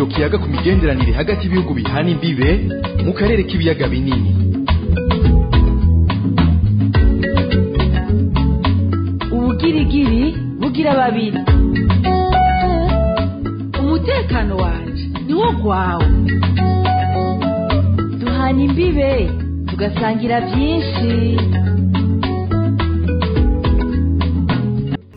ikiganiro kiyaga ku migenderanire hagati y'ibihugu bihana imbibe mu karere k'ibiyaga binini. Ubugirigiri bugira babiri. Umutekano wanje niwo gwawe. Duhana imbibe tugasangira byinshi.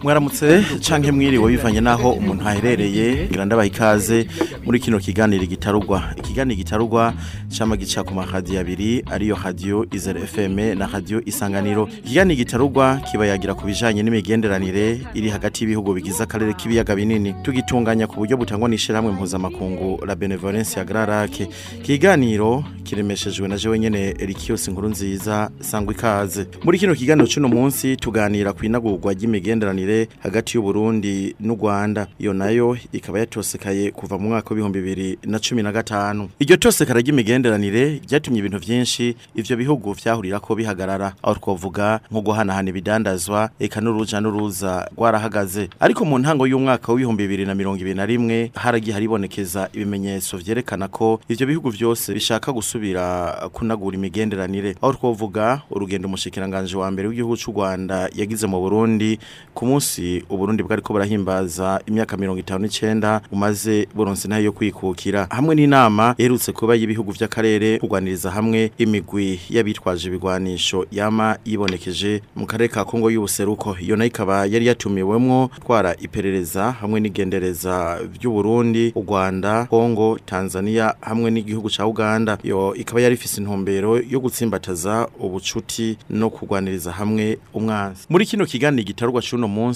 Mwaramutse canke mwiriwe bivanye naho umuntu aherereye ngira ndabaha ikaze muri kino kiganiro gitarugwa. Ikiganiro gitarugwa cama gica ku maradiyo abiri ariyo radio Izere FM na radio Isanganiro. Ikiganiro gitarugwa kiba yagira ku bijanye n'imigenderanire iri hagati y'ibihugu bigize akarere k'ibiyaga binini. Tugitunganya ku buryo butangwa n'ishirahamwe mpuzamakungu la Benevolence ya Grarake. Kiganiro kiremeshejwe na jewe nyene Erikios inkuru nziza sangwa ikaze. Muri kino kiganiro cuno munsi tuganira ku inagurwa ry'imigenderanire hagati y'u Burundi n'u Rwanda. Iyo na yo ikaba yatosekaye kuva mu mwaka w'ibihumbi bibiri na cumi na gatanu. Iryo tosekara ry'imigenderanire ryatumye ibintu vyinshi ivyo bihugu vyahurira ko bihagarara. Aho twavuga nko guhanahana ibidandazwa eka n'uruja n'uruza rwarahagaze. Ariko mu ntango y'umwaka w'ibihumbi bibiri na mirongo ibiri na rimwe haragiye haribonekeza ibimenyetso vyerekana ko ivyo bihugu vyose bishaka gusubira kunagura imigenderanire. Aho twavuga urugendo umushikiranganje wa mbere w'igihugu c'u Rwanda yagize mu Burundi ku munsi uburundi bwariko burahimbaza imyaka mirongo itanu n'icenda umaze buronse na yo yo kwikukira. Hamwe n'inama iherutse kuba y'ibihugu vy'akarere kurwaniriza hamwe imigwi y'abitwaje ibigwanisho yama yibonekeje mu karere ka Kongo y'ubuseruko. Iyo na yo ikaba yari yatumiwemwo twara iperereza hamwe n'igendereza vy'u Burundi u Rwanda Kongo Tanzania hamwe n'igihugu ca Uganda. Yo ikaba yari ifise intumbero yo gutsimbataza ubucuti no kurwaniriza hamwe umwanzi. Muri kino kiganiro gitarwa cuno munsi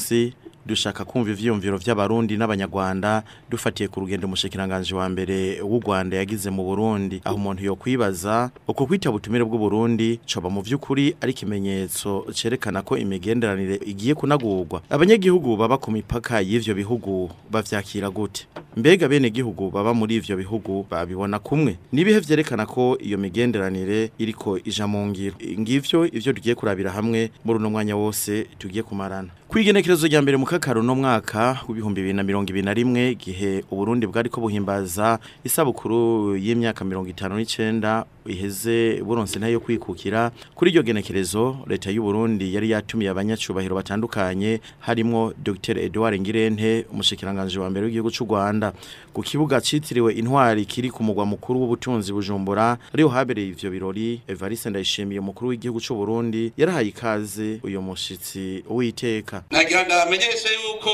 dushaka kumva ivyiyumviro vy'abarundi n'abanyarwanda dufatiye ku rugendo umushikiranganje wa mbere w'u Rwanda yagize mu Burundi. Aho umuntu yo kwibaza uko kwita butumire bw'u Burundi coba mu vy'ukuri ari kimenyetso cerekana ko imigenderanire igiye kunagurwa. Abanyagihugu baba ku mipaka y'ivyo bihugu bavyakira gute? Mbega bene gihugu baba muri ivyo bihugu babibona kumwe? Nibihe vyerekana ko iyo migenderanire iriko ija mu ngiro? Ngivyo ivyo tugiye kurabira hamwe muri uno mwanya wose tugiye kumarana. Kwigenekerezo rya mbere mu kakaro no mwaka w'ibihumbi bibiri na mirongo ibiri na rimwe gihe uburundi bwariko buhimbaza isabukuru y'imyaka mirongo itanu n'icenda iheze buronse ntayo kwikukira. Kuri iryo genekerezo leta y'u Burundi yari yatumiye abanyacubahiro batandukanye harimo Dr. Edouard Ngirente umushikiranganje wa mbere w'igihugu c'u Rwanda. Ku kibuga citiriwe intwari kiri ku mugwa mukuru w'ubutunzi bujumbura ariho habereye ivyo birori. Evariste Ndayishimiye umukuru w'igihugu c'u Burundi yarahaye ikaze uyo mushitsi witeka. Nagira ndamenyeshe yuko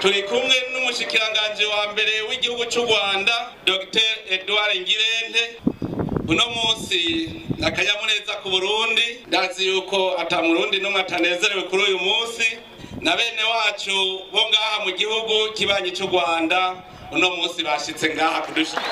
turi kumwe n'umushikiranganje wa mbere w'igihugu c'u Rwanda Dr. Edouard Ngirente. Uno munsi nakanyamuneza ku Burundi ndazi yuko ata murundi numwe atanezerewe kuri uyu munsi. Na bene wacu bo ngaha mu gihugu kibanyi c'u Rwanda uno munsi bashitse ngaha kudushika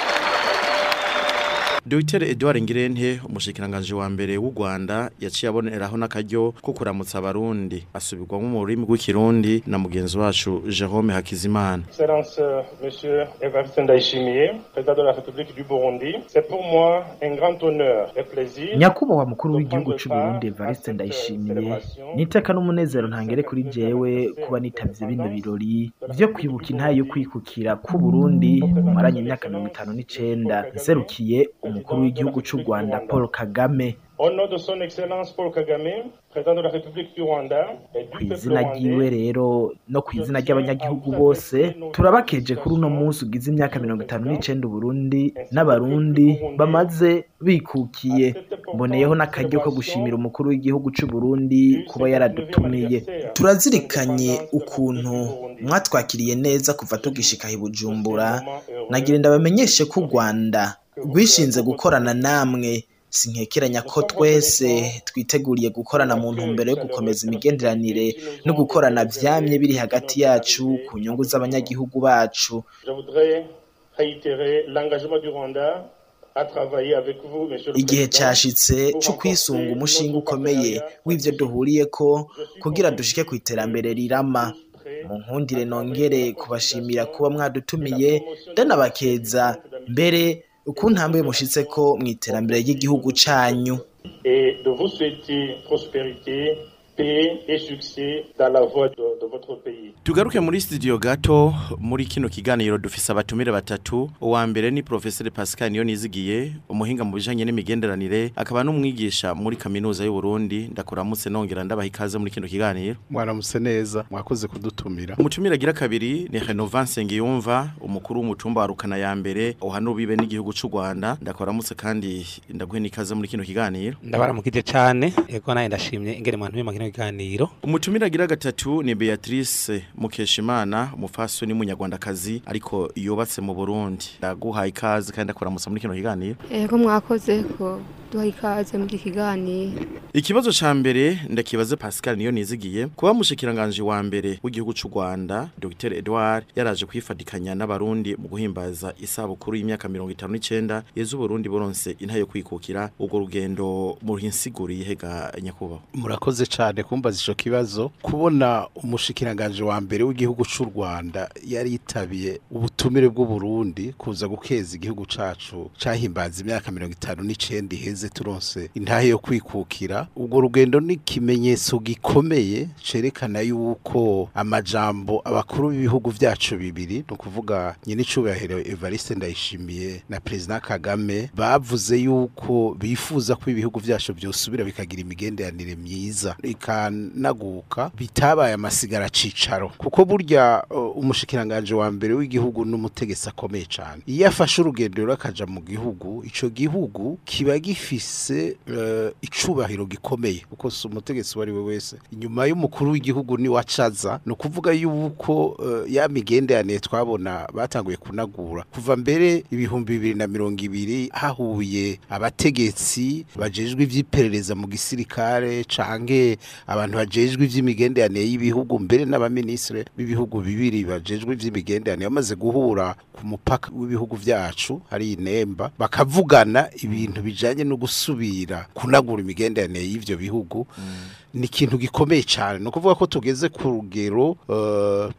Dr. Edouard Ngirente umushikiranganje wa mbere w'u Rwanda yaciye aboneraho n'akaryo ko kuramutsa abarundi. Asubirwamo mu rurimi rw'ikirundi na mugenzi wacu Jerome Hakizimana. Excellence monsieur Evariste Ndayishimiye président de la République du Burundi c'est pour moi un grand honneur et plaisir nyakubahwa mukuru w'igihugu c'u Burundi Evariste Ndayishimiye. niteka n'umunezero ntangere kuri jewe kuba nitavye bino birori vyo kwibuka intayo yo kwikukira ku Burundi. Maranye imyaka 59 nserukiye umukuru w'igihugu c'u Rwanda Paul Kagame. Ku izina ryiwe rero no ku izina ry'abanyagihugu bose turabakeje kuri uno munsi ugize imyaka mirongo itanu n'icenda Burundi n'abarundi bamaze bikukiye. Mboneyeho n'akaryo ko gushimira umukuru w'igihugu c'u Burundi kuba yaradutumiye. turazirikanye ukuntu mwatwakiriye neza kuva tugishika i Bujumbura nagira ndabamenyeshe ko u Rwanda rwishinze gukorana namwe sinkekeranya ko twese twiteguriye gukorana mu ntumbero yo gukomeza imigenderanire no gukorana vyamye biri hagati yacu ku nyungu z'abanyagihugu bacu. Igihe cashitse co kwisunga umushinga ukomeye w'ivyo duhuriyeko kugira dushike ku iterambere rirama. mu nkundire nongere kubashimira kuba mwadutumiye ndanabakeza mbere uko ntambwe mushitse ko mu iterambere ry'igihugu canyu et de vous souhaiter prospérité paix et succès dans la voie de, de votre pays. tugaruke muri studio gato muri kino kiganiro dufise abatumire batatu. Uwa mbere ni professeur Pascal niyo nizigiye umuhinga mu bijanye n'imigenderanire akaba n'umwigisha muri kaminuza y'u Burundi. Ndakuramutse nongera ndabaha ikaze muri kino kiganiro. Mwaramutse neza mwakoze kudutumira. Umutumire agira kabiri ni Renovance Ngiyumva umukuru w'umutumba wa Rukana ya mbere uhanubibe n'igihugu c'u Rwanda. Ndakuramutse kandi ndaguhe n'ikaze muri kino kiganiro. Ndabaramukije cyane yego nawe ndashimye ingene mwantu mu kino kiganiro umutumire agira gatatu ni Beatrice Mukeshimana umufasoni w'umunyarwandakazi ariko yubatse mu Burundi. Ndaguhaye ikaze kandi ndakuramutse muri kino kiganiro. Ego mwakoze ko duha ikaze muri kiganiro. Ikibazo ca mbere ndakibaze Pascal niyo nizigiye. Kuba mushikiranganje wa mbere w'igihugu c'u Rwanda Dr. Edouard yaraje kwifadikanya n'abarundi mu guhimbaza isabukuru y'imyaka 59 yezu Burundi boronse inta yo kwikukira. Ubwo rugendo mu hinsiguri hega nyakubaho murakoze cyane kumbaza ico kibazo. Kubona umushikiranganje wa mbere w'igihugu c'u Rwanda yari yitabiye ubutumire bw'u Burundi kuza gukeza igihugu cacu cahimbaza imyaka 59 iheze turonse intahe yo kwikukira. Ubwo rugendo ni ikimenyetso gikomeye cerekana yuko amajambo abakuru b'ibihugu vyacu bibiri no kuvuga nyine icubahiro Evariste Ndayishimiye na President Kagame bavuze yuko bifuza ko ibihugu vyacu byosubira bikagira imigenderanire myiza. Ikanaguka bitabaye amasigara cicaro kuko burya uh, umushikiranganje wa mbere w'igihugu n'umutegetsi akomeye cyane iyo afashe urugendo rero akaja mu gihugu ico gihugu kiba gifise uh, icubahiro gikomeye. Kuko si umutegetsi wari we wese. Inyuma y'umukuru w'igihugu ni wacaza no kuvuga yuko uh, ya migenderanire twabona batanguye kunagura. Kuva mbere ibihumbi bibiri na mirongo ibiri hahuye abategetsi bajejwe ivy'iperereza mu gisirikare canke abantu bajejwe ivy'imigenderanire y'ibihugu mbere n'abaministre b'ibihugu bibiri bajejwe ivy'imigenderanire bamaze guhura ku mupaka w'ibihugu vyacu hari inemba bakavugana ibintu bijanye no gusubira kunagura imigenderanire y'ivyo bihugu. Ni ikintu gikomeye cyane. No kuvuga ko tugeze ku rugero uh,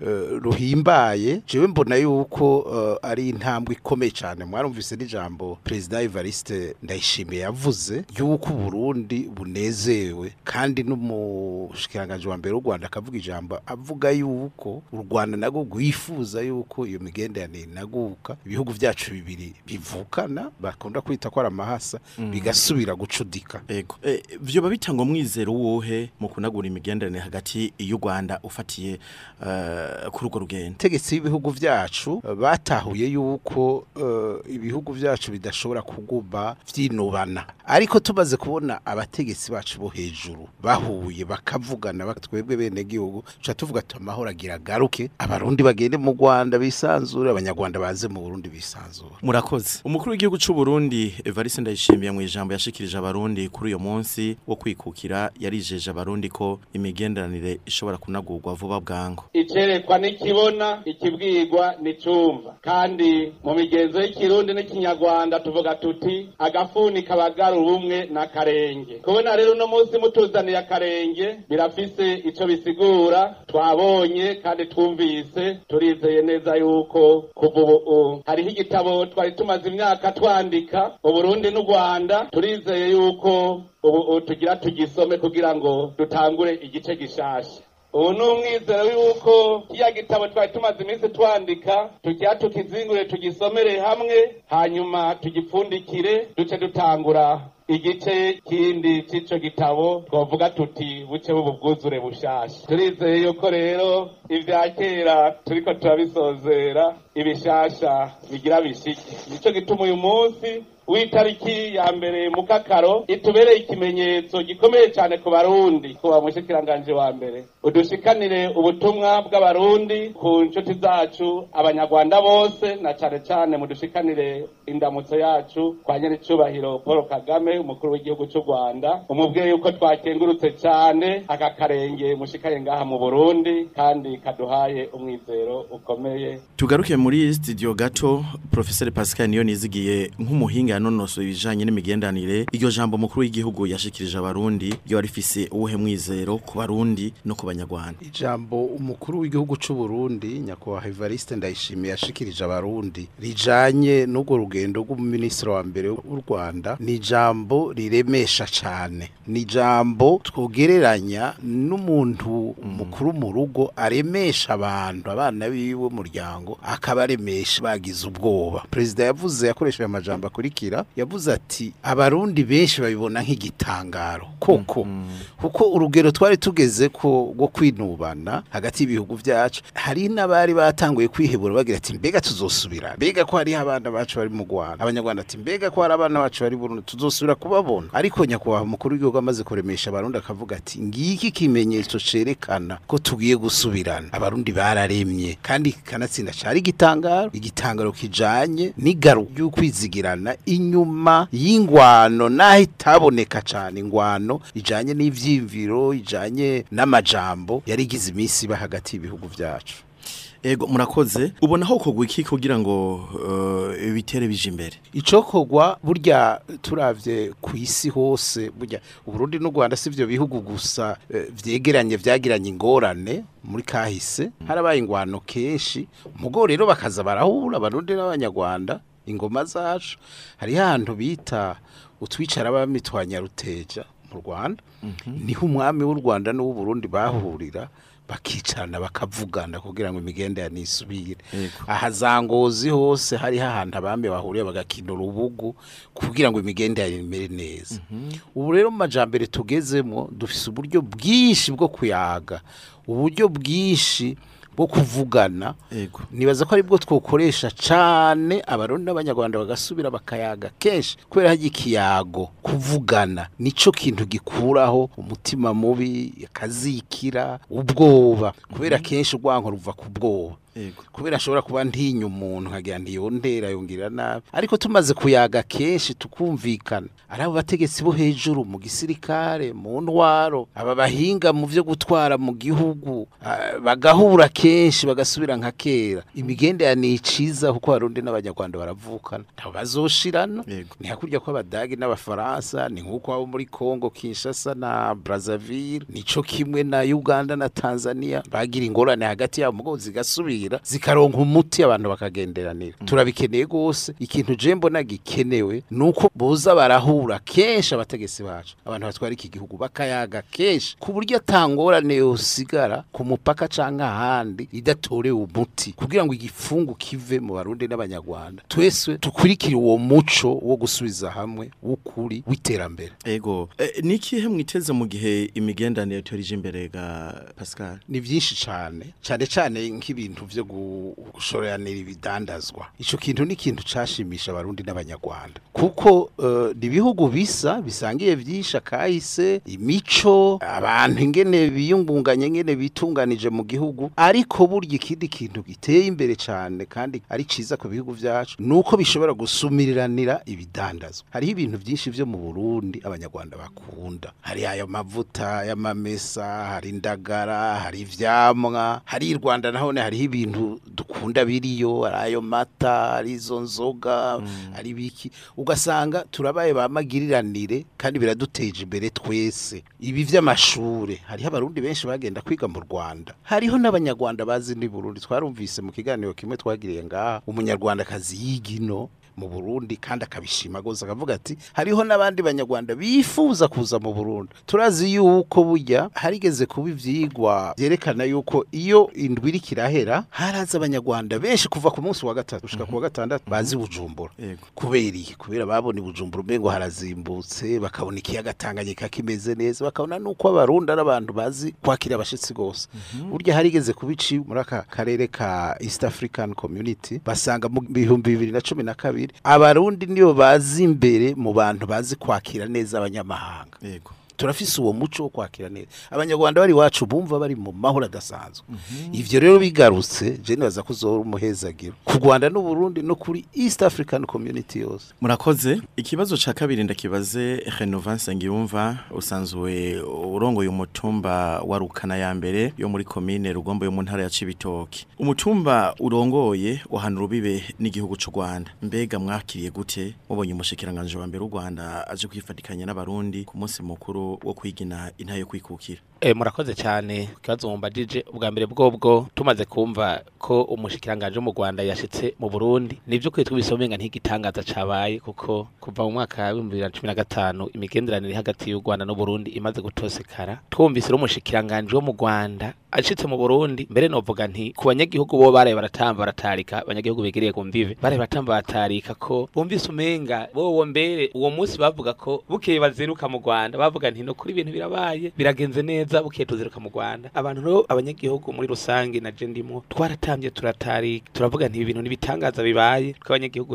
uh, ruhimbaye. Jewe mbona yuko uh, ari intambwe ikomeye cyane. Mwarumvise n'ijambo President Evariste Ndayishimiye yavuze yuko Burundi bunezewe kandi n'umushikiranganje wa mbere w'u Rwanda akavuga ijambo avuga yuko u Rwanda nago gwifuza yuko iyo migenderanire naguka ibihugu vyacu bibiri bivukana bakunda kwita ko ari amahasa bigasubira gucudika. Ego. E, vyoba bitanga umwizero wohe mu kunagura imigenderanire hagati y'u Rwanda ufatiye uh, kuri urwo rugendo. Tegetse y'ibihugu vyacu uh, batahuye yuko uh, ibihugu vyacu bidashobora kuguma vyinubana. Ariko tumaze kubona abategetsi bacu bo hejuru bahuye bakavugana batwebwe bene gihugu cha tuvuga ati amahoro agira garuke abarundi bagende mu Rwanda bisanzure abanyarwanda baze mu Burundi bisanzure. Murakoze. Umukuru w'igihugu c'u Burundi Evariste Ndayishimiye mu ijambo yashikirije abarundi kuri uyo munsi wo kwikukira yarijeje abarundi ko imigenderanire ishobora kunagurwa vuba bwango icerekwa n'ikibona ikibwirwa n'icumva kandi mu migenzo y'ikirundi n'ikinyarwanda tuvuga tuti agafuni kabagara ubumwe n'akarenge kubona rero uno munsi mutuzaniye akarenge birafise ico bisigura twabonye kandi twumvise turizeye neza yuko kuva ubu hariho igitabo twari tumaze imyaka twandika mu Burundi n'u Rwanda turizeye yuko ubu tugira tugisome kugira ngo dutangure igice gishasha ubu ni umwizero yuko kiya gitabo twari tumaze iminsi twandika tugira tukizingure tugisomere hamwe hanyuma tugipfundikire duce dutangura igice kindi c'ico gitabo twavuga tuti buce bubu bwuzure bushasha turizeye yuko rero ivya kera turiko turabisozera ibishasha bigira bishike. Nico gituma uyu munsi w'itariki ya mbere mu kakaro itubereye ikimenyetso gikomeye cyane ku barundi. Kuba mushikiranganje wa mbere. Udushikanire ubutumwa bw'abarundi ku nshuti zacu abanyarwanda bose na cyane cyane mudushikanire indamutso yacu kwa nyiricubahiro paul kagame umukuru w'igihugu cy'u rwanda. Umubwiye yuko twakengurutse cyane aka karenge mushikaye ngaha mu burundi kandi kaduhaye umwizero ukomeye. Tugaruke muri studio gato professeur Pascal niyo nizigiye nk'umuhinga yanonosoye ibijanye n'imigendanire. Iryo jambo mukuru w'igihugu yashikirije abarundi ryo rifise uwuhe mwizero ku barundi no ku banyarwanda? Ijambo umukuru w'igihugu c'u Burundi nyakubahwa Evariste Ndayishimiye yashikirije abarundi rijanye n'urwo rugendo rw'umuminisitiri wa mbere w'u Rwanda ni ijambo riremesha cane. Ni ijambo twogereranya n'umuntu mukuru mu rugo aremesha abantu abana biwe umuryango akabaremesha bagize ubwoba. Perezida yavuze yakoresheje amajambo akurikira yavuze ati abarundi benshi babibona nk'igitangaro. Koko. Kuko urugero twari tugeze ko rwo kwinubana hagati y'ibihugu vyacu hari n'abari batanguye kwihebura bagira ati mbega tuzosubira? Mbega ko hariho abana bacu bari mu Rwanda? Abanyarwanda ati mbega ko hari abana bacu bari Burundi? Tuzosubira kubabona. Ariko nyakubahwa umukuru w'igihugu amaze kuremesha abarundi akavuga ati ngiki kimenyetso cerekana ko tugiye gusubirana. Abarundi bararemye kandi kanatsinda cari igitangaro. Igitangaro kijanye n'igaru ry'ukwizigirana inyuma y'ingwano naho itaboneka cane ingwano ijanye n'ivyimviro ijanye n'amajambo yari igize iminsi iba hagati y'ibihugu vyacu. Ego murakoze. Ubona aho kogwa iki kugira ngo uh, bitere bije imbere? Icokogwa burya turavye ku isi hose burya uburundi n'u Rwanda sivyo bihugu gusa eh, vyegeranye vyagiranye ingorane muri kahise. Harabaye ingwano kenshi. Mugo rero bakaza barahura abarundi n'abanyarwanda ingoma zacu. Hariho ahantu bita utwicara abamitwanya ruteja mu Rwanda. Niho umwami w'u Rwanda n'uw'u Burundi bahurira bakicarana bakavugana kugira ngo imigenda ya nisubire. Aha za ngozi hose hari ahantu abami bahuriye bagakina urubugu kugira ngo imigenda ya imere neza. Ubu rero mu majambere tugezemo dufise uburyo bwinshi bwo kuyaga. Uburyo bwinshi bwo kuvugana. Nibaza ko ari bwo twokoresha cane abarundi n'abanyarwanda bagasubira bakayaga kenshi. Kubera hajya ikiyago kuvugana nico kintu gikuraho umutima mubi akazikira ubwoba. Kubera kenshi urwanko ruva ku bwoba. Kubera ashobora kuba ntinya umuntu nkagira ntiyondera yongera nabi. Ariko tumaze kuyaga kenshi tukumvikana. Ari abo bategetsi bo hejuru mu gisirikare mu ntwaro aba bahinga mu byo gutwara mu gihugu ah, bagahura kenshi bagasubira nka kera. Imigende ya ni iciza kuko abarundi n'abanyarwanda baravukana. Ntabwo bazoshirana. Ni hakurya ko abadagi n'abafaransa ni nk'uko abo muri Congo Kinshasa na Brazzaville nico kimwe na Uganda na Tanzania. Bagira ingorane hagati yabo mugo zigasubira. Zikaronka umuti abantu bakagenderanira. Turabikeneye gose ikintu je mbona gikenewe nuko boza barahura kenshi abategetsi bacu. Abantu batwara iki gihugu bakayaga kenshi. Ku buryo atangorane yosigara ku mupaka canke ahandi idatorewe umuti. Kugira ngo igifungu kive mu barundi n'abanyarwanda. Twese tukurikire uwo muco wo gusubiza hamwe w'ukuri w'iterambere. Ego. E, nikihe mwiteze mu gihe imigendanire turije imbere ga Pascal? Ni byinshi cyane cyane cyane nk'ibintu byo gushoranira ibidandazwa. Ico kintu ni ikintu cashimisha abarundi n'abanyarwanda. Kuko ni ibihugu bisa bisangiye vyinshi akahise imico abantu ingene biyungunganye ingene bitunganije mu gihugu. Ariko burya ikindi kintu giteye imbere cyane kandi ari ciza ku bihugu vyacu nuko bishobora gusumiriranira ibidandazwa. Hariho ibintu byinshi vyo mu Burundi abanyarwanda bakunda. Hari ayo mavuta y'amamesa hari indagara hari ivyamwa. Hari i Rwanda nahone hariho ibintu dukunda biriyo ari ayo mata ari izo nzoga ari biki ugasanga turabaye bamagiriranire kandi biraduteje imbere twese. Ibi vy'amashure hariho abarundi benshi bagenda kwiga mu Rwanda. Hariho n'abanyarwanda bazi ni Burundi twarumvise mu kiganiro kimwe twagiriye ngaha umunyarwanda kazi yigino mu Burundi kandi akabishima gose akavuga ati hariho n'abandi banyarwanda bifuza kuza mu Burundi. Turazi yuko burya harigeze kuba ivyigwa vyerekana yuko iyo indwi iri kirahera haraza abanyarwanda benshi kuva ku munsi wa gatatu gushika ku wa gatandatu bazi bujumbura. Kubera iki? Kubera babona bujumbura umengo harazimbutse bakabona ikiyaga Tanganyika kimeze neza bakabona nuko abarundi ari abantu bazi kwakira abashitsi gose burya harigeze kubici muri aka karere ka East African Community basanga mu bihumbi bibiri na cumi na kabiri abarundi niyo bazi imbere mu bantu bazi kwakira neza abanyamahanga. Turafise uwo muco wo kwakira neza. Abanyarwanda bari wacu bumva bari mu mahoro adasanzwe. Ivyo rero bigarutse je nibaza ko uzora umuhezagiro ku Rwanda n'u Burundi no kuri East African Community yose. Murakoze? Ikibazo ca kabiri ndakibaze Renovance ngiyumva usanzwe urongoye umutumba wa Rukana ya mbere yo muri commune Rugombo yo mu ntara ya Cibitoke. Umutumba urongoye wahana urubibe n'igihugu c'u Rwanda. Mbega mwakiriye gute? Mubonye umushikiranganje wa mbere w'u Rwanda aje kwifatikanya n'abarundi ku munsi mukuru wo kwigina intayo kwikukira. E, murakoze cyane. Kibazo mumbajije ubwa mbere bwobwo tumaze kumva ko umushikiranganje mu Rwanda yashitse mu Burundi. Nivyo kwitwa bisomenga ntigitangaza cabaye kuko kuva mu mwaka wa 2015 imigenderanire hagati y'u Rwanda no Burundi imaze gutosekara twumvise ro umushikiranganje wo mu Rwanda ashitse mu Burundi. Mbere novuga nti ku banyagihugu bo baraye baratamba baratarika abanyagihugu begereye ku mbibe baraye batamba batarika ko bumvise umenga bowo mbere uwo munsi bavuga ko bukeye baziruka mu Rwanda. Bavuga nti no kuri ibintu birabaye biragenze neza. Bukeye tuziruka mu Rwanda. Abantu rero abanyagihugu muri rusange na je ndimo twaratambye turatarika turavuga nti ibintu nibitangaza bibaye tw'abanyagihugu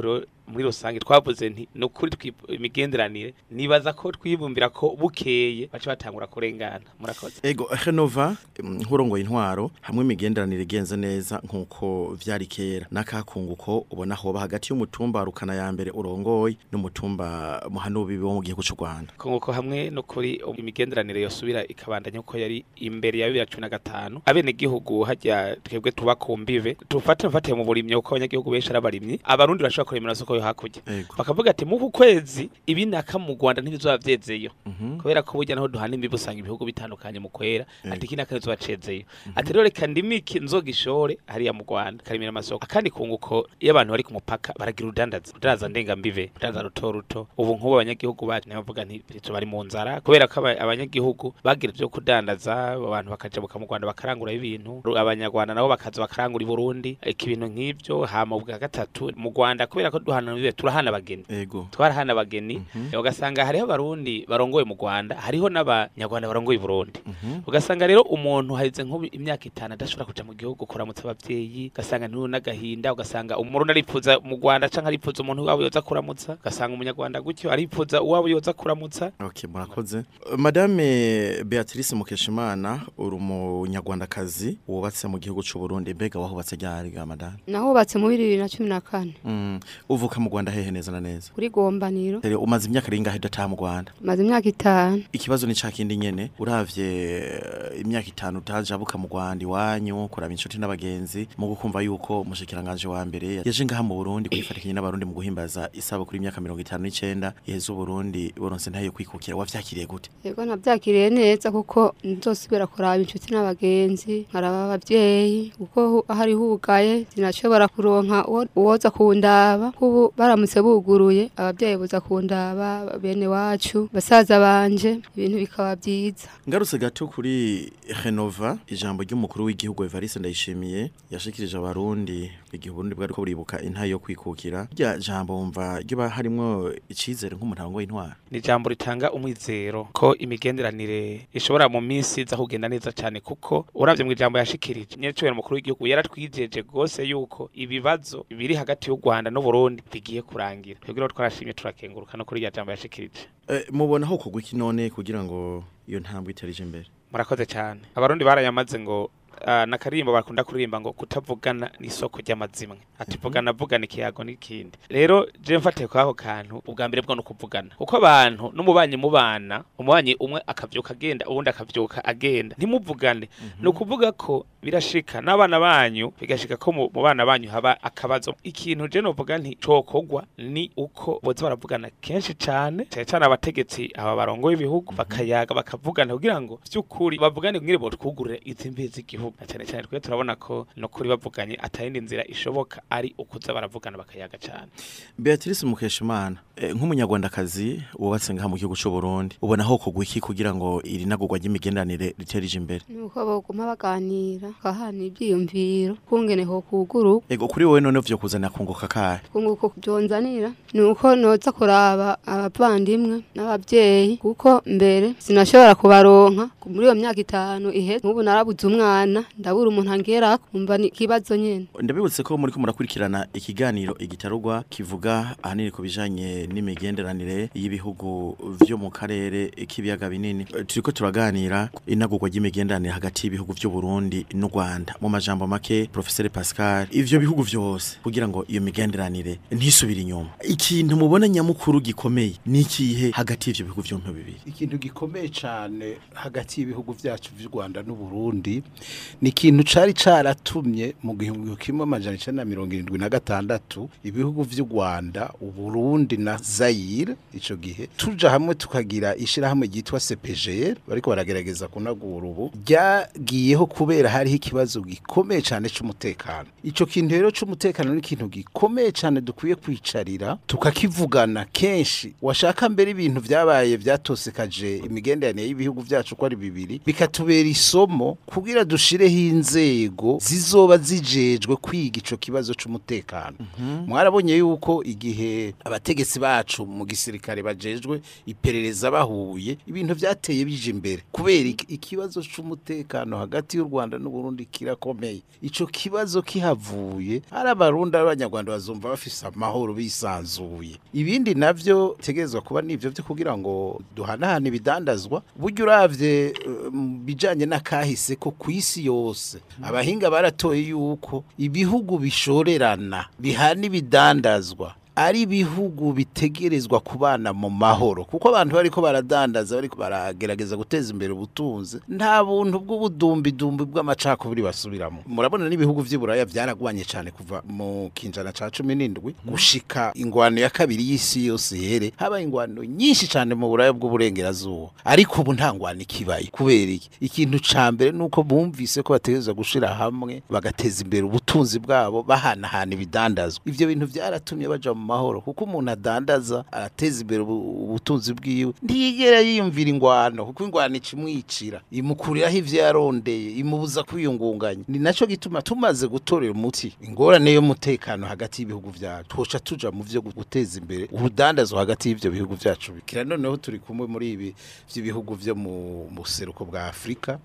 muri rusange twavuze nti no kuri imigenderanire nibaza ko twibumbira ko bukeye bace batangura kurengana. Murakoze? Ego Renova nkurongoye intwaro hamwe imigenderanire igenze neza nk'uko vyari kera. Nakakunguko ubona hoba hagati y'umutumba rukana ya mbere urongoye n'umutumba muhanubi wo mu gihugu c'u Rwanda. Kunguko hamwe no kuri imigenderanire yosubira ikabandanya uko yari imbere ya 2015 abene gihugu hajya twebwe tuba ku mbive tufate mfate mu burimyi uko abanyagihugu benshi arabarimyi abarundi bashobora kuremera soko hakurya. Bakavuga ati mu kwezi ibinaka mu Rwanda ntibizoba vyezeyo kubera ko burya naho duhana imbibe usanga ibihugu bitandukanye mu kwera ati kinaka nizoba cezeyo ati rero reka ndimike nzogishore hari hariya mu Rwanda karimira amasoko akandi kunguko y'abantu abantu bari ku mupaka baragira udandaza urudandaza ndenga mbive urudandaza ruto ruto. Ubu nk'ubu abanyagihugu bacu bavuga nti bari mu nzara. Kubera ko abanyagihugu bagira ibyo kudandaza abantu bakajabuka mu Rwanda bakarangura ibintu abanyarwanda nabo bakaza bakarangura i Burundi ibintu nk'ivyo hama ubwa gatatu mu Rwanda kubera ko duhana imbibe turahana abageni. Twarahana abageni ugasanga hariho abarundi barongoye mu Rwanda hariho n'abanyarwanda barongoye i Burundi. Ugasanga rero umuntu harize nko imyaka itanu adashobora kuja mu gihugu kuramutsa abavyeyi ugasanga ni we n'agahinda ugasanga umurundi aripfuza mu Rwanda canke aripfuza umuntu wabo yoza kuramutsa ugasanga umunyarwanda gutyo aripfuza uwabo yoza kuramutsa. Okay, murakoze. Madame Beatrice Mukeshimana uri umunyarwandakazi wubatse mu gihugu c'u Burundi mbega wahubatse ryari ga madame? nahubatse mu bibiri na uvuka mu Rwanda hehe neza na neza? kuri gombaniro Tere umaze imyaka ringahe udataha mu Rwanda? maze imyaka itanu Ikibazo ni cakindi nyene uravye eh, imyaka itanu utajabuka mu Rwanda iwanyu kuraba inshuti n'abagenzi mu gukumva yuko umushikiranganje wa mbere yaje ngaha mu Burundi kwifatikanya n'abarundi mu guhimbaza isaba kuri imyaka 59 yeze Burundi boronse ntayo kwikukira wavyakiriye gute? yego nabyakiriye neza kuko nzosubira kuraba inshuti n'abagenzi nkaraba abavyeyi kuko hari hugaye sinashobora kuronka uwoza kundaba kubu baramutse buguruye abavyeyi boza kundaba bene wacu basaza banje ibintu bikaba vyiza Ngarutse gato kuri Renova ijambo ry'umukuru w'igihugu Evariste Ndayishimiye yashikirije abarundi igihe Burundi bwari ko buribuka intayo yo kwikukira. Rya jambo wumva ryo harimwo icizere nk'umutango w'intwara ni ijambo ritanga umwizero ko imigenderanire ishobora mu minsi iza kugenda neza cyane kuko uravye mu ijambo yashikirije. Nyacubera mukuru w'igihugu yaratwijeje gose yuko ibibazo biri hagati y'u Rwanda no Burundi bigiye kurangira. Twebwe twarashimye turakenguruka no kuri irya jambo yashikirije. Eh, mubona ho kugwa iki none kugira ngo iyo ntambwe iterije imbere? Murakoze cyane abarundi barayamaze ngo uh, nakarimbo bakunda kuririmba ngo kutavugana ni isoko ry'amazimwe ati vugana vugana ikiyago n'ikindi. Rero je mfatiye kwa ako kantu ubwa mbere bwo no kuvugana kuko abantu n'umubanyi mubana umubanyi umwe akavyuka agenda uwundi akavyuka agenda. Ntimuvugane. Ni ukuvuga ko birashika n'abana banyu bigashika ko mu bana banyu haba akabazo. Ikintu je novuga nti cokogwa ni uko boza baravugana kenshi cane. Cyane cyane abategetsi aba barongoye ibihugu bakayaga bakavugana kugira ngo vy'ukuri bavugane kugira ngo twugurure izi mbizi z'igihugu na cyane cyane twe turabona ko no kuri bavuganye atayindi nzira ishoboka ari ukuza baravugana bakayaga cane. Beatrice Mukeshimana eh, nk'umunyarwandakazi wubatse ngaha mu gihugu c'u Burundi ubona ho kugwa iki kugira ngo iri nagurwa ry'imigenderanire riterije imbere? Nuko boguma baganira bakahana ivyiyumviro kungene ho kuguru ego kuri wowe none vyo kuzana kunguka kahe kunguko kubyonzanira nuko noza kuraba abavandimwe n'abavyeyi kuko mbere sinashobora kubaronka. Muri iyo myaka itanu ihe nk'ubu narabuze umwana. Ndabona ndabura umuntu angera kumva ni ikibazo nyene. Ndabibutse ko muri ko murakurikirana ikiganiro igitarugwa kivuga ahanini ku bijanye n'imigenderanire y'ibihugu vyo mu karere k'ibiyaga binini. Turiko turaganira inagurwa ry'imigenderanire hagati y'ibihugu vy'u Burundi n'u Rwanda. Mu majambo make Professeur Pascal ivyo bihugu vyose kugira ngo iyo migenderanire ntisubire inyuma. Ikintu mubona nyamukuru gikomeye ni ikihe hagati y'ivyo bihugu vyompi bibiri? Ikintu gikomeye cyane hagati y'ibihugu byacu by'u Rwanda n'u Burundi ni ikintu cari caratumye mu gihumbi kimwe amajana icenda na mirongo irindwi na gatandatu ibihugu vy'u Rwanda u Burundi na Zaire ico gihe tuja hamwe tukagira ishirahamwe ryitwa CPGR bariko baragerageza kunagura ubu. Ryagiyeho kubera hariho ikibazo gikomeye cyane c'umutekano. Ico kintu rero c'umutekano ni ikintu gikomeye cyane dukwiye kwicarira tukakivugana kenshi. Washaka mbere ibintu vyabaye vyatosekaje imigenderanire y'ibihugu vyacu ko ari bibiri bikatubera isomo kugira dushireho inzego zizoba zijejwe kwiga ico kibazo c'umutekano. Mwarabonye yuko igihe abategetsi bacu mu gisirikare bajejwe iperereza bahuye ibintu vyateye bije imbere. Kubera iki- ikibazo c'umutekano hagati y'u Rwanda n'u Burundi kirakomeye. Ico kibazo kihavuye ari abarundi abanyarwanda bazumva bafise amahoro bisanzuye. Ibindi navyo tegezwa kuba nivyo vyo kugira ngo duhanahane ibidandazwa buryo uravye mu bijanye n'akahise ko kw'isi yose. Abahinga baratoye yuko ibihugu bishorerana bihana ibidandazwa. Ari ibihugu bitegerezwa kubana mu mahoro. Kuko abantu bariko baradandaza bariko baragerageza guteza imbere ubutunzi nta buntu bw'ubudumbidumbi bw'amacakubiri basubiramo. Murabona n'ibihugu vy'iburaya vyaragwanye cane kuva mu kinjana ca cumi n'indwi gushika ingwano ya kabiri y'isi yose here habaye ingwano nyinshi cane mu buraya bw'uburengerazuba. Ariko ubu nta ngwano ikibaye. Kubera iki? Ikintu ca mbere nuko bumvise ko bategerezwa gushira hamwe bagateza imbere ubutunzi bwabo bahanahana ibidandazwa. Ivyo bintu vyaratumye baja mu mahoro kuko umuntu adandaza arateza imbere ubu- ubutunzi bwiwe. Ntiyigera yiyumvira ingwano kuko ingwano icimwicira imukuriraho ivyo yarondeye imubuza kwiyungunganya. Ni naco gituma tumaze gutorera umuti. Ingorane y'umutekano hagati y'ibihugu vyacu. Twoca tuja mu vyo guteza imbere ubudandazwa hagati y'ivyo bihugu vyacu. Kira noneho turi kumwe muri ibi vy'ibihugu vyo mu buseruko bwa Afrika.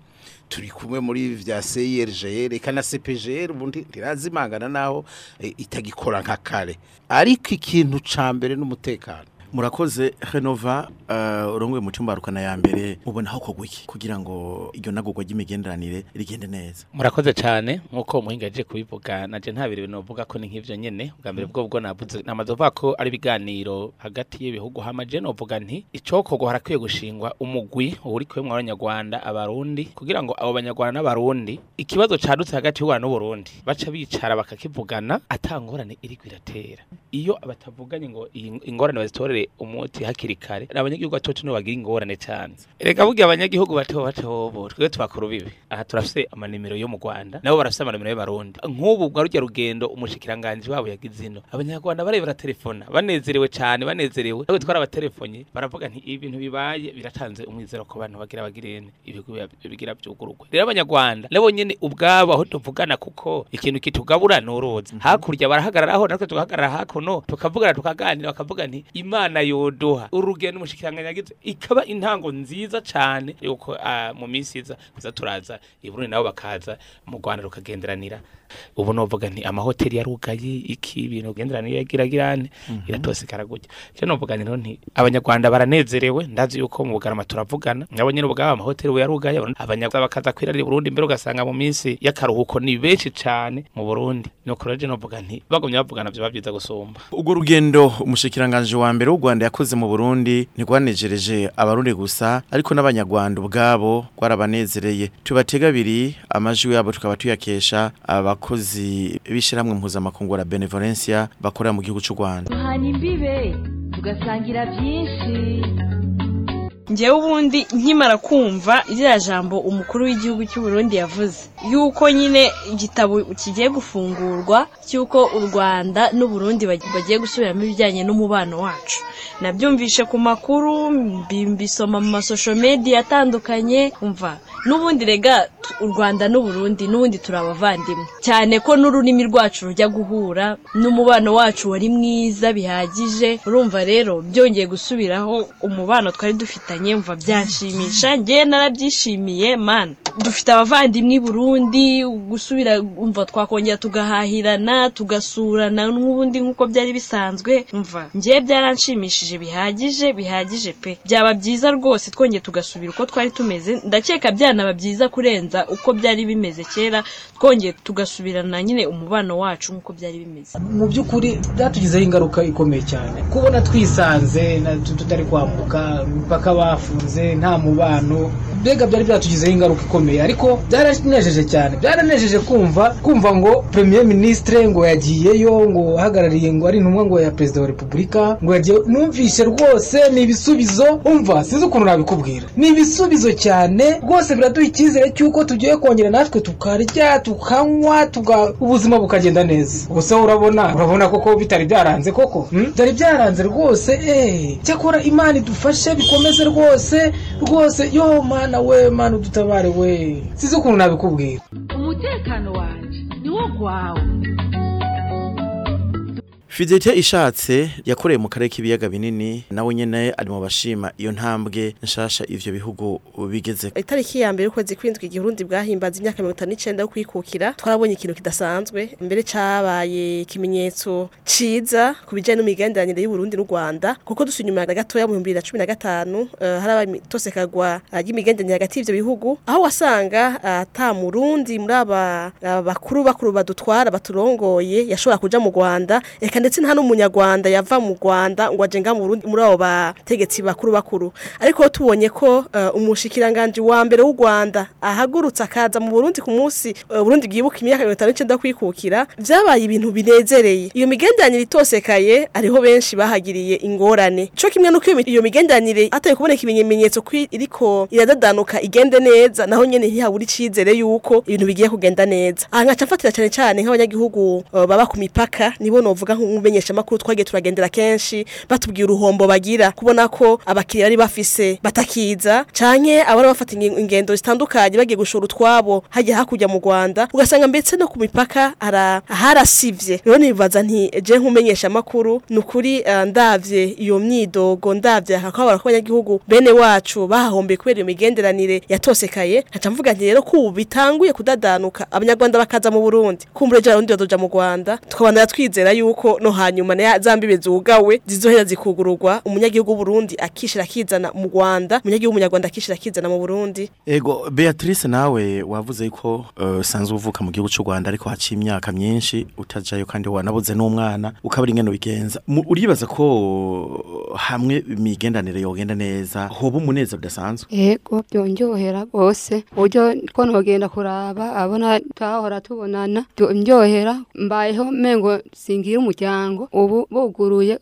Turi kumwe muri vya CIRGR eka na CPGR ubundi ntirazimangana naho eh, itagikora nka kare. Ariko ikintu ca mbere n'umutekano murakoze Renova uh, urongwe mu cyumba rukana ya mbere mubona aho kogwa iki? Kugira ngo iryo nagurwa ry'imigenderanire rigende neza. Murakoze cyane nk'uko umuhinga yaje kubivuga naje nta bintu uvuga ko ni nk'ivyo nyene. Ubwa mbere bwo bwo navuze namaze kuvuga ko ari ibiganiro hagati y'ibihugu hama je novuga nti icokorwa harakwiye gushingwa umugwi uri kwemwe abanyarwanda abarundi. Kugira ngo abo banyarwanda n'abarundi ikibazo cadutse hagati y'u n'Uburundi baca bicara bakakivugana atangorane iri kwiratera iyo batavuganye ngo ingorane bazitorere umuti hakiri kare. Abanyagihugu batoto no bagira ingorane cyane erega burya abanyagihugu bato bato bo twe tubakuru bibi aha turafise amanimero yo mu Rwanda nabo barafise amanimero y'abarundi. Nk'ubu bwa rujya rugendo umushikiranganje wabo yagize ino. Abanyarwanda bare baratelefona banezerewe cyane banezerewe. Nabo twara abatelefonye baravuga nti ibintu bibaye biratanze umwizero ko abantu bagira bagirene ibigo bigira byugurugwe rero abanyarwanda nabo nyene ubwabo aho tuvugana kuko ikintu kitugabura n'uruzi hakurya barahagararaho natwe tugahagarara hakuno tukavugana tukaganira bakavuga nti imana yoduha urugendo umushikiranganje yagize ikaba intango nziza cyane yuko ah, mu minsi iza turaza i Burundi nabo bakaza mu Rwanda rukagenderanira. Ubu novuga nti amahoteli yarugaye iki ibintu genderanira giragirane iratose karagujya cyo novuga nti nti abanyarwanda baranezerewe ndazi yuko mu bugarama turavugana. Nabo nyene ubwabo amahoteli ubu yarugaye abanyarwanda bakaza kwirarira Burundi mbere ugasanga mu minsi y'akaruhuko ni benshi cyane mu Burundi. Nuko rero je novuga nti bagumye bavugana byo bavyiza gusumba. Ubwo rugendo umushikiranganje wa mbere w'u Rwanda yakoze mu Burundi ntigwanejereje abarundi gusa ariko n'abanyarwanda ubwabo gwarabanezereye. Tubatega abiri amajwi yabo tukaba tuyakesha abakozi b'ishiramwe mpuzamakungu la Benevolencia bakorera mu gihugu cy'u Rwanda duhana imbibe tugasangira byinshi. Njyewe ubundi nkimara kumva iriya jambo umukuru w'igihugu cy'u Burundi yavuze. Yuko nyine igitabo kigiye gufungurwa cy'uko u Rwanda n'u Burundi bag- bagiye gusubiramo ibijyanye n'umubano wacu. Nabyumvishe ku makuru mbi- mbisoma mu masosho media atandukanye umva. N'ubundi rega u Rwanda n'u Burundi n'ubundi turi abavandimwe cyane ko n'ururimi rwacu rujya guhura n'umubano wacu wari mwiza bihagije urumva rero byongeye gusubiraho umubano twari dufitanye mva byanshimisha njye narabyishimiye man. Dufite abavandimwe i burundi gusubira umva twakongera tugahahirana tugasurana n'ubundi nk'uko byari bisanzwe umva ngewe byaranshimishije bihagije bihagije pe. Byaba byiza rwose twongeye tugasubira uko twari tumeze ndakeka byanaba byiza kurenza uko byari bimeze kera twongeye tugasubirana nyine umubano wacu nk'uko byari bimeze. Mu by'ukuri byatugizeho ingaruka ikomeye cyane. Kubona twisanze tutari kwambuka imipaka bafunze nta mubano mbega byari byatugizeho ingaruka ikomeye. Ariko byaranejeje cyane. Byaranejeje kumva kumva ngo premier ministre ngo yagiyeyo ngo ahagarariye ngo ari intumwa ngo ya perezida wa repubulika ngo yagiye numvishe rwose ni ibisubizo. Umva sinzi ukuntu nabikubwira. Ni ibisubizo cyane rwose biraduha icyizere cy'uko tugiye kongera natwe tukarya tukanywa ubuzima bukagenda neza. Gusa urabona urabona koko bitari byaranze koko? Hmm? byari byaranze rwose eh. Cyakora imana idufashe bikomeze rwose rwose. Yo mana we mana udutabare we. Sinzi ukuntu nabikubwira. Umutekano wanje ni wo gwawe. Fidelite ishatse yakoreye mu karere k'ibiyaga binini nawe nyene ari mu bashima iyo ntambwe nshasha ivyo bihugu bigeze. Itariki ya mbere y'ukwezi kw'indwi igihurundi bwahimbaza imyaka mirongo itanu n'icenda yo kwikukira twarabonye ikintu kidasanzwe. Mbere cabaye ikimenyetso ciza ku bijanye n'imigenderanire y'uburundi n'u rwanda kuko na gatoya mu bihumbi bibiri na cumi na gatanu eh, haraba itosekagwa eh, ry'imigenderanire hagati y'ivyo bihugu aho wasanga eh, ata murundi muri aba aba bakuru bakuru badutwara baturongoye yashobora kuja mu rwanda eka ndetse nta n'umunyarwanda yava mu rwanda ngo aje nga mu burundi muri abo bategetsi bakuru bakuru. Ariko tubonye ko eh, umushikiranganji wa mbere w'u rwanda ahagurutse akaza mu burundi ku munsi eh, burundi bwibuka imyaka mirongo itanu n'icenda kwikukira vyabaye ibintu binezereye. Iyo migenderanire itosekaye ariho benshi bahagiriye ingorane. Co kimwe nuko iyo mi- iyo migenderanire hatari kuboneka ibimenyetso ko iriko iradadanuka igende neza naho nyene ntihabura icizere yuko ibintu bigiye kugenda neza. Aha nkaca mfatira cane cane nk'abanyagihugu eh, baba ku mipaka nibo novuga nk'umumenyesha makuru twagiye turagendera kenshi batubwiye uruhombo bagira. Kubona ko abakiriya bari bafise batakiza canke abari bafata inge- ingendo zitandukanye bagiye gushora utwabo hajya hakurya mu Rwanda ugasanga mbetse no ku mipaka ara harasivye. Rero nibaza nti je nk'umumenyesha makuru nukuri uh, ndavye iyo myidogo ndavye akabara kw'abanyagihugu bene wacu bahahombeye kubera iyo migenderanire yatosekaye nkaca mvuga nti rero ubu bitanguye kudadanuka abanyarwanda bakaza mu Burundi. Kumbure je abarundi bazoja mu Rwanda tukabandanya twizera yuko no hanyuma na za mbibe zugawe zizohera zikugururwa umunyagihugu w'Uburundi akishira akizana mu Rwanda umunyagihugu w'umunyarwanda akishira akizana mu Burundi. Ego Beatrice nawe wavuze yuko uh, sanzwe uvuka mu gihugu cy'u Rwanda ariko haciye imyaka myinshi utajayo kandi wanabuze n'umwana ukabura ingene bigenza Mu- uribaza ko hamwe imigendanire yogenda neza hoba umunezero udasanzwe? Ego byonjohera rwose. Uburyo ko nogenda kuraba abona twahora tubonana ndyohera mbayeho mengo singira umuryango ubu buguruye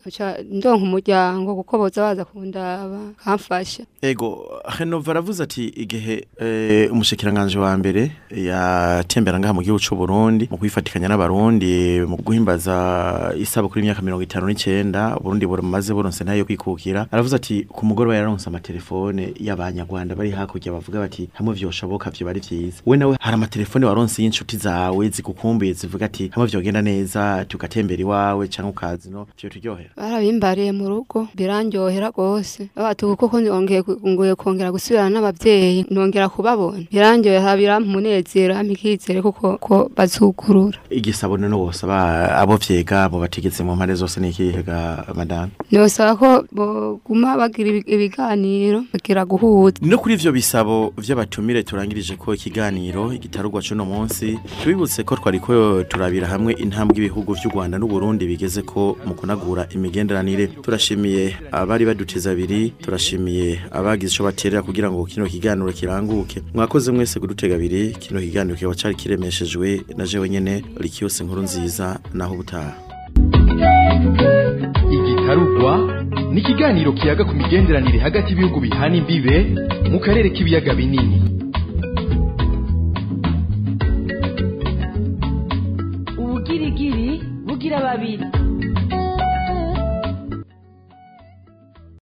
ndonka umuryango kuko boza baza kundaba kamfasha. Ego Renova aravuze ati igihe eh, umushikiranganje wa mbere yatembera ngaha mu gihugu cy'u Burundi mu kwifatikanya n'abarundi mu guhimbaza isabukuru y'imyaka 59 Burundi buramaze buronse na yo kwikukira. Aravuze ati ku mugoroba yaronse amatelefone y'abanyarwanda bari hakurya bavuga bati hamwe vyoshoboka vyo bari vyiza we nawe hari amatelefone waronse y'inshuti zawe zigukumbuye zivuga ati hamwe vyogenda neza tugatembera iwawe canke ukazino cyo turyohera barabimbariye mu rugo birandyohera rwose. Batu kuko nongeye nguye kongera gusubirana n'ababyeyi nongera kubabona. Birandyohera birampunezero amikizere kuko ko bazukurura igisabo no bose abo vyega abo bategetse mu mpare zose nikihega madame? Nosaba ko boguma bagira ibiganiro bagira guhuza. No kuri ivyo bisabo vy'abatumire turangirije ko ikiganiro igitarugwa cyo no munsi tubibutse ko twari ko turabira hamwe intambwe ibihugu vy'u Rwanda n'u Burundi bigeze ko mu kunagura imigenderanire turashimiye abari baduteza abiri turashimiye abagize ico baterera kugira ngo kino kiganiro kiranguke. Mwakoze mwese kudutega abiri kino kiganiro kiba cari kiremeshejwe na jewe nyene Likiyose nkuru nziza naho ubutaha. Igitarugwa ni ikiganiro kiyaga ku migenderanire hagati y'ibihugu bihana imbibe mu karere k'ibiyaga binini. Ubugirigiri bugira babiri